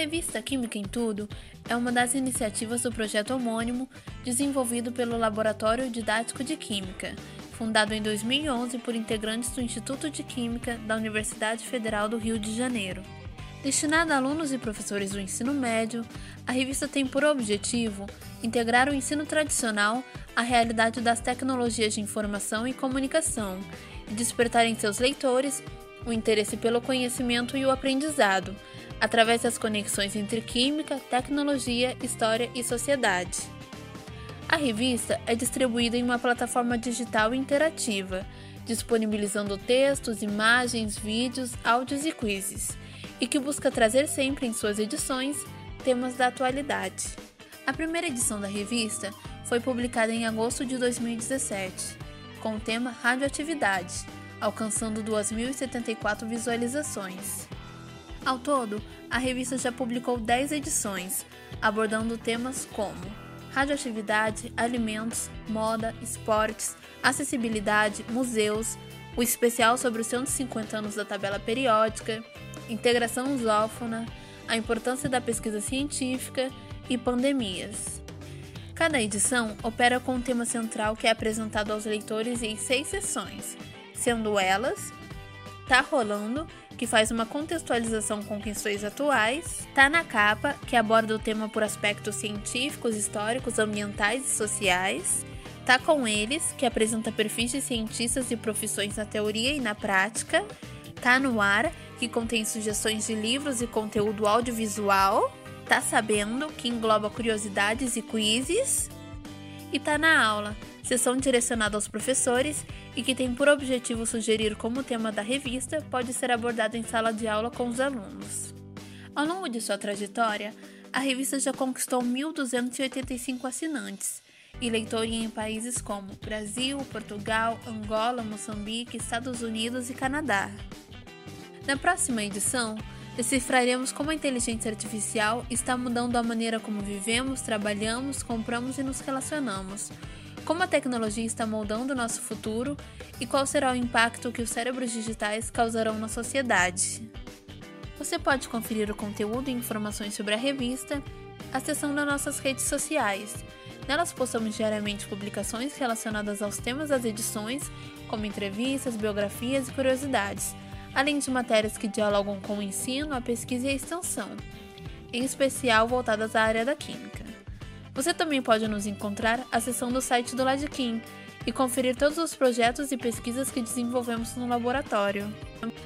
revista Química em Tudo é uma das iniciativas do projeto homônimo desenvolvido pelo Laboratório Didático de Química, fundado em 2011 por integrantes do Instituto de Química da Universidade Federal do Rio de Janeiro. Destinada a alunos e professores do ensino médio, a revista tem por objetivo integrar o ensino tradicional à realidade das tecnologias de informação e comunicação e despertar em seus leitores o interesse pelo conhecimento e o aprendizado, através das conexões entre química, tecnologia, história e sociedade. A revista é distribuída em uma plataforma digital interativa, disponibilizando textos, imagens, vídeos, áudios e quizzes, e que busca trazer sempre em suas edições temas da atualidade. A primeira edição da revista foi publicada em agosto de 2017, com o tema Radioatividade, alcançando 2.074 visualizações. Ao todo, a revista já publicou 10 edições, abordando temas como radioatividade, alimentos, moda, esportes, acessibilidade, museus, o especial sobre os 150 anos da tabela periódica, integração lusófona, a importância da pesquisa científica e pandemias. Cada edição opera com um tema central que é apresentado aos leitores em seis sessões, sendo elas Tá Rolando, que faz uma contextualização com questões atuais, Tá na Capa, que aborda o tema por aspectos científicos, históricos, ambientais e sociais, Tá com Eles, que apresenta perfis de cientistas e profissões na teoria e na prática, Tá no Ar, que contém sugestões de livros e conteúdo audiovisual, Tá Sabendo, que engloba curiosidades e quizzes, e Tá na Aula, sessão direcionada aos professores e que tem por objetivo sugerir como o tema da revista pode ser abordado em sala de aula com os alunos. Ao longo de sua trajetória, a revista já conquistou 1.285 assinantes e leitores em países como Brasil, Portugal, Angola, Moçambique, Estados Unidos e Canadá. Na próxima edição, decifraremos como a inteligência artificial está mudando a maneira como vivemos, trabalhamos, compramos e nos relacionamos como a tecnologia está moldando o nosso futuro e qual será o impacto que os cérebros digitais causarão na sociedade. Você pode conferir o conteúdo e informações sobre a revista acessando as nossas redes sociais. Nelas postamos diariamente publicações relacionadas aos temas das edições, como entrevistas, biografias e curiosidades, além de matérias que dialogam com o ensino, a pesquisa e a extensão, em especial voltadas à área da química. Você também pode nos encontrar acessando o site do Ladkin e conferir todos os projetos e pesquisas que desenvolvemos no laboratório.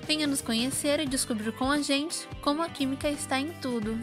Venha nos conhecer e descobrir com a gente como a química está em tudo.